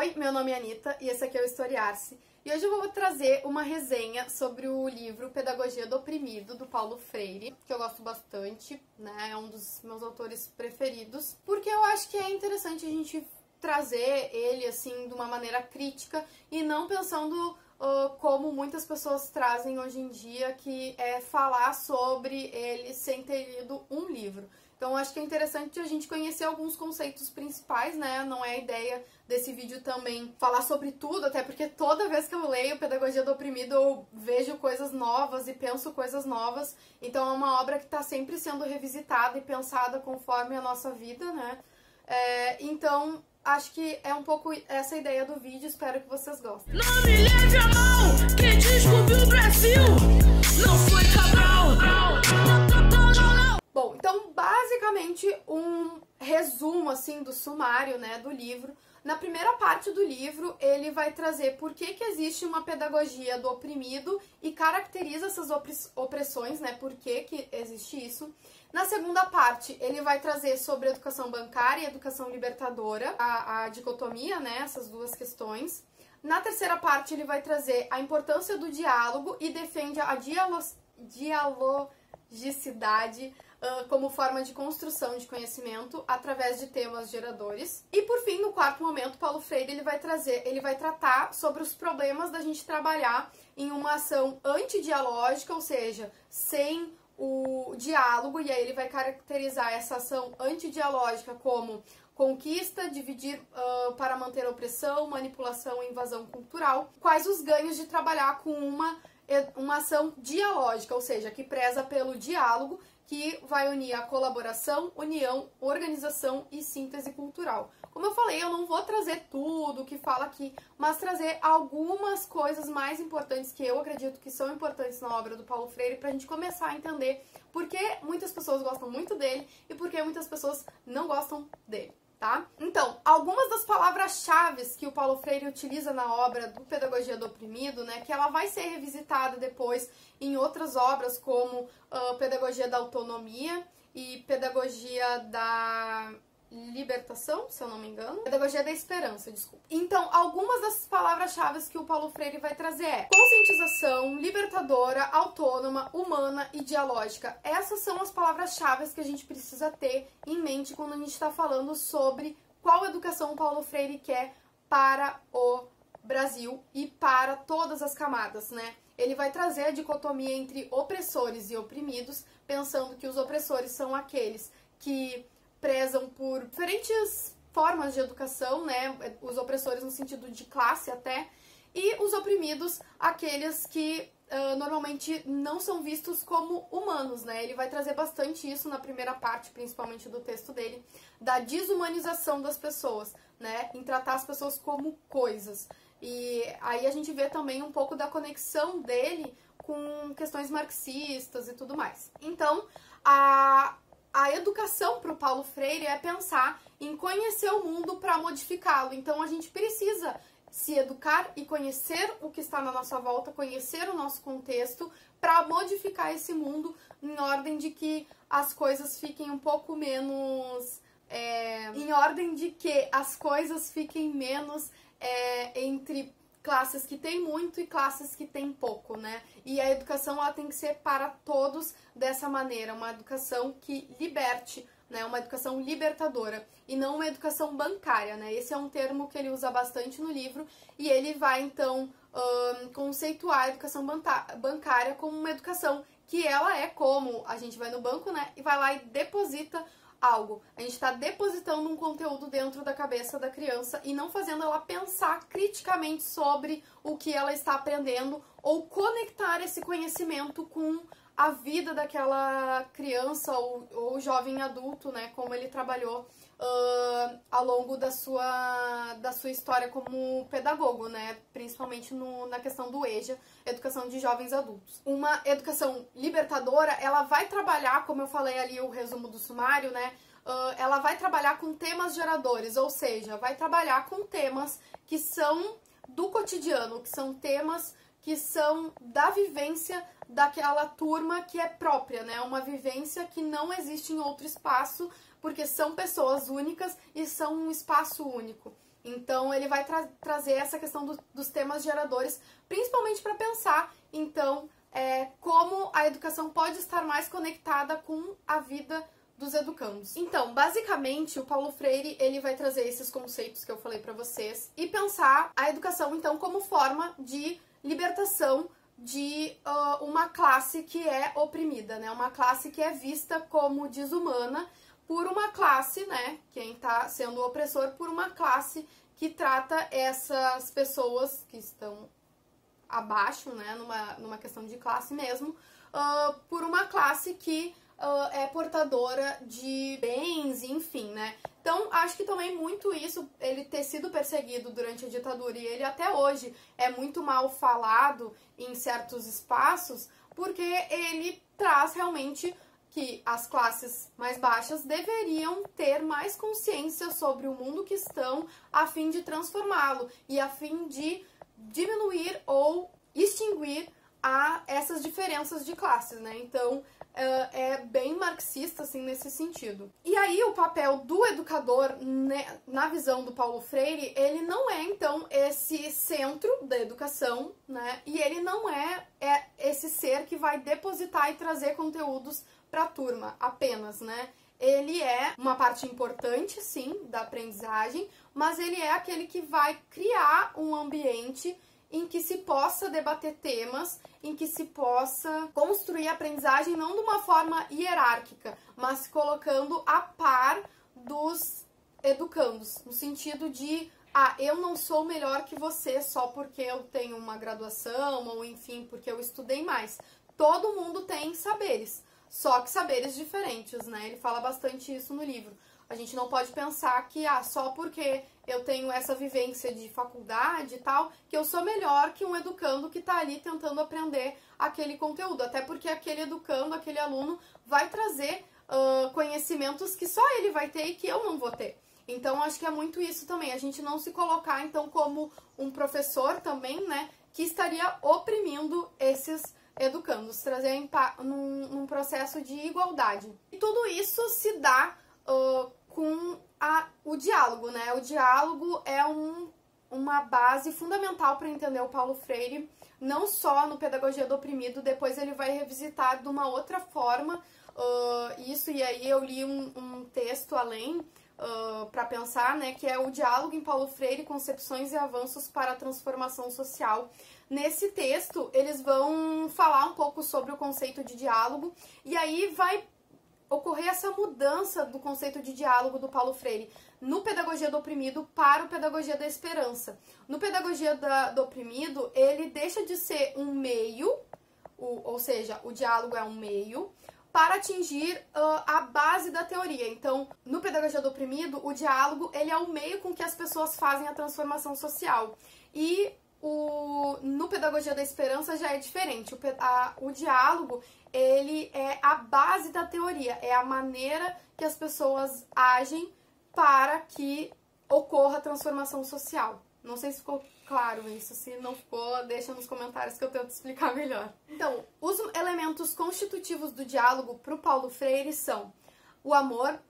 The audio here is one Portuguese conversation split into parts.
Oi, meu nome é Anitta e esse aqui é o Historiar-se. E hoje eu vou trazer uma resenha sobre o livro Pedagogia do Oprimido, do Paulo Freire, que eu gosto bastante, né? É um dos meus autores preferidos, porque eu acho que é interessante a gente trazer ele, assim, de uma maneira crítica e não pensando uh, como muitas pessoas trazem hoje em dia, que é falar sobre ele sem ter lido um livro. Então, acho que é interessante a gente conhecer alguns conceitos principais, né? Não é a ideia desse vídeo também falar sobre tudo, até porque toda vez que eu leio Pedagogia do Oprimido, eu vejo coisas novas e penso coisas novas. Então, é uma obra que está sempre sendo revisitada e pensada conforme a nossa vida, né? É, então, acho que é um pouco essa ideia do vídeo, espero que vocês gostem. Não me leve a mão, quem descobriu o Brasil não foi assim do sumário, né, do livro. Na primeira parte do livro, ele vai trazer por que, que existe uma pedagogia do oprimido e caracteriza essas opressões, né? Por que, que existe isso. Na segunda parte, ele vai trazer sobre educação bancária e educação libertadora, a, a dicotomia, né? Essas duas questões. Na terceira parte, ele vai trazer a importância do diálogo e defende a dialo dialogicidade como forma de construção de conhecimento através de temas geradores. E por fim, no quarto momento, Paulo Freire ele vai trazer, ele vai tratar sobre os problemas da gente trabalhar em uma ação antidialógica, ou seja, sem o diálogo, e aí ele vai caracterizar essa ação antidialógica como conquista, dividir uh, para manter a opressão, manipulação e invasão cultural. Quais os ganhos de trabalhar com uma, uma ação dialógica, ou seja, que preza pelo diálogo que vai unir a colaboração, união, organização e síntese cultural. Como eu falei, eu não vou trazer tudo que fala aqui, mas trazer algumas coisas mais importantes que eu acredito que são importantes na obra do Paulo Freire para a gente começar a entender por que muitas pessoas gostam muito dele e por que muitas pessoas não gostam dele tá? Então, algumas das palavras-chave que o Paulo Freire utiliza na obra do Pedagogia do Oprimido, né, que ela vai ser revisitada depois em outras obras como uh, Pedagogia da Autonomia e Pedagogia da libertação, se eu não me engano. Pedagogia da esperança, desculpa. Então, algumas das palavras-chave que o Paulo Freire vai trazer é conscientização, libertadora, autônoma, humana e dialógica. Essas são as palavras-chave que a gente precisa ter em mente quando a gente está falando sobre qual educação o Paulo Freire quer para o Brasil e para todas as camadas, né? Ele vai trazer a dicotomia entre opressores e oprimidos, pensando que os opressores são aqueles que prezam por diferentes formas de educação, né? Os opressores no sentido de classe até, e os oprimidos, aqueles que uh, normalmente não são vistos como humanos, né? Ele vai trazer bastante isso na primeira parte, principalmente do texto dele, da desumanização das pessoas, né? Em tratar as pessoas como coisas. E aí a gente vê também um pouco da conexão dele com questões marxistas e tudo mais. Então, a, a educação para o Paulo Freire é pensar em conhecer o mundo para modificá-lo. Então a gente precisa se educar e conhecer o que está na nossa volta, conhecer o nosso contexto para modificar esse mundo em ordem de que as coisas fiquem um pouco menos. É, em ordem de que as coisas fiquem menos é, entre classes que têm muito e classes que têm pouco, né? E a educação ela tem que ser para todos dessa maneira, uma educação que liberte, né? Uma educação libertadora e não uma educação bancária, né? Esse é um termo que ele usa bastante no livro e ele vai então um, conceituar a educação bancária como uma educação que ela é como a gente vai no banco, né? E vai lá e deposita algo. A gente está depositando um conteúdo dentro da cabeça da criança e não fazendo ela pensar criticamente sobre o que ela está aprendendo ou conectar esse conhecimento com a vida daquela criança ou, ou jovem adulto, né? Como ele trabalhou uh, ao longo da sua, da sua história como pedagogo, né? Principalmente no, na questão do EJA, educação de jovens adultos. Uma educação libertadora, ela vai trabalhar, como eu falei ali o resumo do sumário, né? Uh, ela vai trabalhar com temas geradores, ou seja, vai trabalhar com temas que são do cotidiano, que são temas que são da vivência daquela turma que é própria, né? Uma vivência que não existe em outro espaço, porque são pessoas únicas e são um espaço único. Então ele vai tra trazer essa questão do, dos temas geradores, principalmente para pensar, então, é, como a educação pode estar mais conectada com a vida dos educandos. Então, basicamente, o Paulo Freire ele vai trazer esses conceitos que eu falei para vocês e pensar a educação então como forma de libertação de uh, uma classe que é oprimida, né? Uma classe que é vista como desumana por uma classe, né? Quem está sendo opressor por uma classe que trata essas pessoas que estão abaixo, né? Numa, numa questão de classe mesmo, uh, por uma classe que uh, é portadora de bens, enfim, né? Então, acho que também muito isso, ele ter sido perseguido durante a ditadura e ele até hoje é muito mal falado em certos espaços, porque ele traz realmente que as classes mais baixas deveriam ter mais consciência sobre o mundo que estão a fim de transformá-lo e a fim de diminuir ou extinguir a essas diferenças de classes, né? Então, é bem marxista, assim, nesse sentido. E aí, o papel do educador, né, na visão do Paulo Freire, ele não é, então, esse centro da educação, né? E ele não é, é esse ser que vai depositar e trazer conteúdos para a turma apenas, né? Ele é uma parte importante, sim, da aprendizagem, mas ele é aquele que vai criar um ambiente em que se possa debater temas, em que se possa construir a aprendizagem não de uma forma hierárquica, mas colocando a par dos educandos, no sentido de ah, eu não sou melhor que você só porque eu tenho uma graduação ou enfim, porque eu estudei mais. Todo mundo tem saberes, só que saberes diferentes, né? Ele fala bastante isso no livro. A gente não pode pensar que ah, só porque eu tenho essa vivência de faculdade e tal, que eu sou melhor que um educando que está ali tentando aprender aquele conteúdo. Até porque aquele educando, aquele aluno, vai trazer uh, conhecimentos que só ele vai ter e que eu não vou ter. Então, acho que é muito isso também. A gente não se colocar, então, como um professor também, né, que estaria oprimindo esses educandos, trazer num, num processo de igualdade. E tudo isso se dá uh, com a, o diálogo, né? O diálogo é um, uma base fundamental para entender o Paulo Freire, não só no Pedagogia do Oprimido, depois ele vai revisitar de uma outra forma uh, isso, e aí eu li um, um texto além uh, para pensar, né, que é o diálogo em Paulo Freire, concepções e avanços para a transformação social. Nesse texto, eles vão falar um pouco sobre o conceito de diálogo, e aí vai ocorrer essa mudança do conceito de diálogo do Paulo Freire no Pedagogia do Oprimido para o Pedagogia da Esperança. No Pedagogia da, do Oprimido, ele deixa de ser um meio, o, ou seja, o diálogo é um meio, para atingir uh, a base da teoria. Então, no Pedagogia do Oprimido, o diálogo ele é o meio com que as pessoas fazem a transformação social. E o, no Pedagogia da Esperança já é diferente. O, a, o diálogo ele é a base da teoria, é a maneira que as pessoas agem para que ocorra a transformação social. Não sei se ficou claro isso, se não ficou, deixa nos comentários que eu tento explicar melhor. Então, os elementos constitutivos do diálogo para o Paulo Freire são o amor,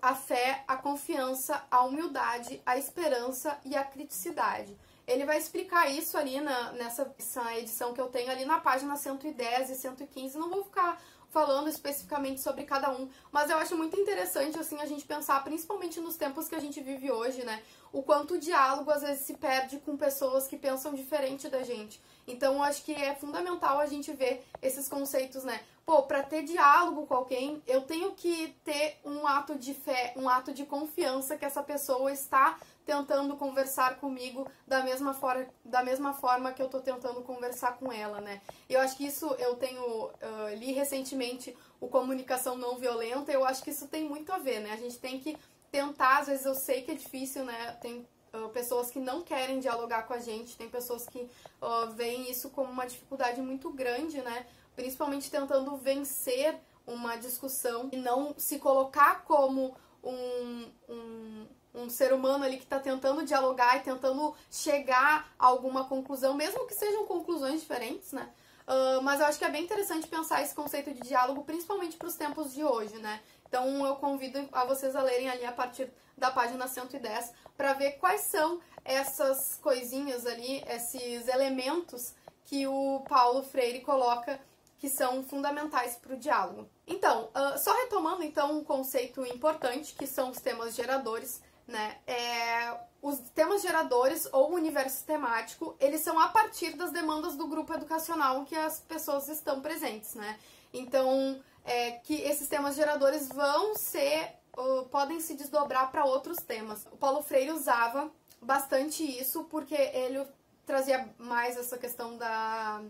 a fé, a confiança, a humildade, a esperança e a criticidade. Ele vai explicar isso ali na, nessa edição que eu tenho ali na página 110 e 115. Não vou ficar falando especificamente sobre cada um, mas eu acho muito interessante assim a gente pensar, principalmente nos tempos que a gente vive hoje, né? O quanto o diálogo às vezes se perde com pessoas que pensam diferente da gente. Então, eu acho que é fundamental a gente ver esses conceitos, né? Pô, para ter diálogo com alguém, eu tenho que ter um ato de fé, um ato de confiança que essa pessoa está tentando conversar comigo da mesma forma, da mesma forma que eu tô tentando conversar com ela, né? Eu acho que isso eu tenho uh, li recentemente o comunicação não violenta, eu acho que isso tem muito a ver, né? A gente tem que tentar, às vezes eu sei que é difícil, né? Tem uh, pessoas que não querem dialogar com a gente, tem pessoas que uh, veem isso como uma dificuldade muito grande, né? Principalmente tentando vencer uma discussão e não se colocar como um, um um ser humano ali que está tentando dialogar e tentando chegar a alguma conclusão, mesmo que sejam conclusões diferentes, né? Uh, mas eu acho que é bem interessante pensar esse conceito de diálogo, principalmente para os tempos de hoje, né? Então eu convido a vocês a lerem ali a partir da página 110 para ver quais são essas coisinhas ali, esses elementos que o Paulo Freire coloca que são fundamentais para o diálogo. Então, uh, só retomando então um conceito importante que são os temas geradores, né? É, os temas geradores ou universo temático, eles são a partir das demandas do grupo educacional que as pessoas estão presentes, né? Então, é, que esses temas geradores vão ser, uh, podem se desdobrar para outros temas. O Paulo Freire usava bastante isso porque ele trazia mais essa questão da,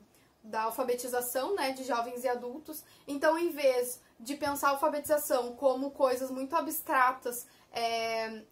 da alfabetização, né, de jovens e adultos. Então, em vez de pensar a alfabetização como coisas muito abstratas, é,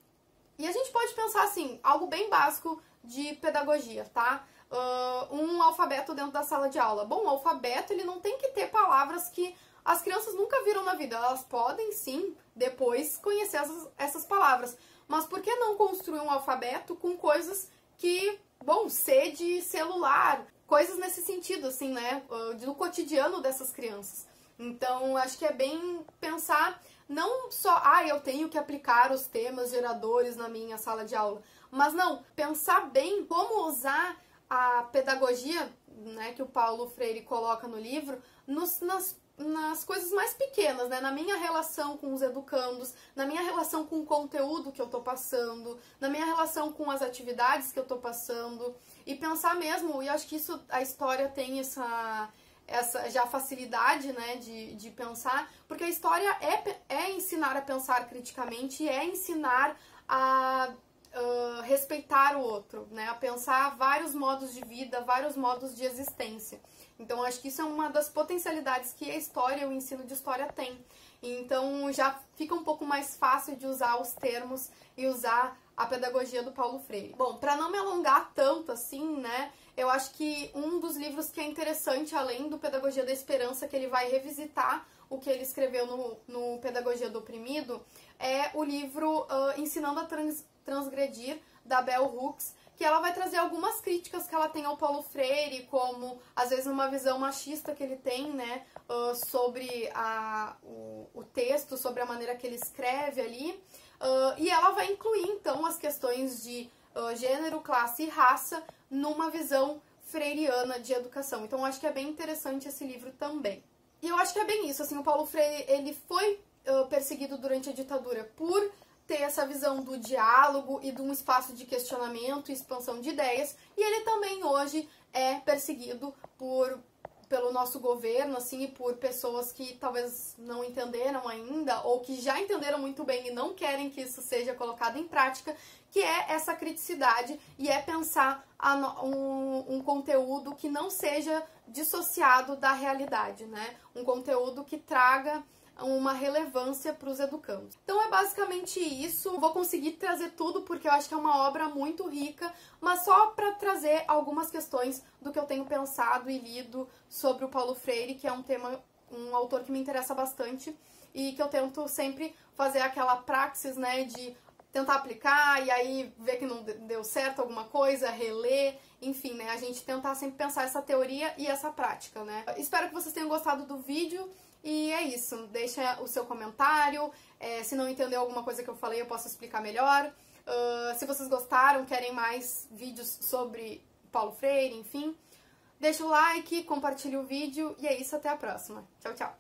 e a gente pode pensar assim, algo bem básico de pedagogia, tá? Uh, um alfabeto dentro da sala de aula. Bom, o alfabeto ele não tem que ter palavras que as crianças nunca viram na vida. Elas podem sim depois conhecer essas, essas palavras. Mas por que não construir um alfabeto com coisas que, bom, C de celular, coisas nesse sentido, assim, né? Ah, do cotidiano dessas crianças. Então, acho que é bem pensar não só, ah, eu tenho que aplicar os temas geradores na minha sala de aula, mas não, pensar bem como usar a pedagogia, né, que o Paulo Freire coloca no livro, nos, nas nas coisas mais pequenas, né? Na minha relação com os educandos, na minha relação com o conteúdo que eu tô passando, na minha relação com as atividades que eu tô passando. E pensar mesmo, e acho que isso a história tem essa, essa já facilidade, né, de, de pensar, porque a história é, é ensinar a pensar criticamente, é ensinar a respeitar o outro, né, a pensar vários modos de vida, vários modos de existência. Então, acho que isso é uma das potencialidades que a história, o ensino de história tem. Então, já fica um pouco mais fácil de usar os termos e usar a pedagogia do Paulo Freire. Bom, para não me alongar tanto assim, né, eu acho que um dos livros que é interessante, além do Pedagogia da Esperança, que ele vai revisitar o que ele escreveu no, no Pedagogia do Oprimido, é o livro uh, Ensinando a Trans, Transgredir, da Bell Hooks, que ela vai trazer algumas críticas que ela tem ao Paulo Freire, como às vezes uma visão machista que ele tem, né, uh, sobre a, o, o, texto, sobre a maneira que ele escreve ali, uh, e ela vai incluir então as questões de uh, gênero, classe e raça numa visão freiriana de educação. Então acho que é bem interessante esse livro também. E eu acho que é bem isso, assim, o Paulo Freire, ele foi perseguido durante a ditadura por ter essa visão do diálogo e de um espaço de questionamento e expansão de ideias, e ele também hoje é perseguido por pelo nosso governo, assim, e por pessoas que talvez não entenderam ainda, ou que já entenderam muito bem e não querem que isso seja colocado em prática, que é essa criticidade e é pensar um, um conteúdo que não seja dissociado da realidade, né? Um conteúdo que traga uma relevância para os educandos. Então é basicamente isso. Vou conseguir trazer tudo porque eu acho que é uma obra muito rica, mas só para trazer algumas questões do que eu tenho pensado e lido sobre o Paulo Freire, que é um tema, um autor que me interessa bastante e que eu tento sempre fazer aquela praxis, né, de tentar aplicar e aí ver que não deu certo alguma coisa, reler, enfim, né, a gente tentar sempre pensar essa teoria e essa prática, né. Espero que vocês tenham gostado do vídeo. E é isso, deixa o seu comentário. É, se não entendeu alguma coisa que eu falei, eu posso explicar melhor. Uh, se vocês gostaram, querem mais vídeos sobre Paulo Freire, enfim, deixa o like, compartilhe o vídeo e é isso, até a próxima. Tchau, tchau!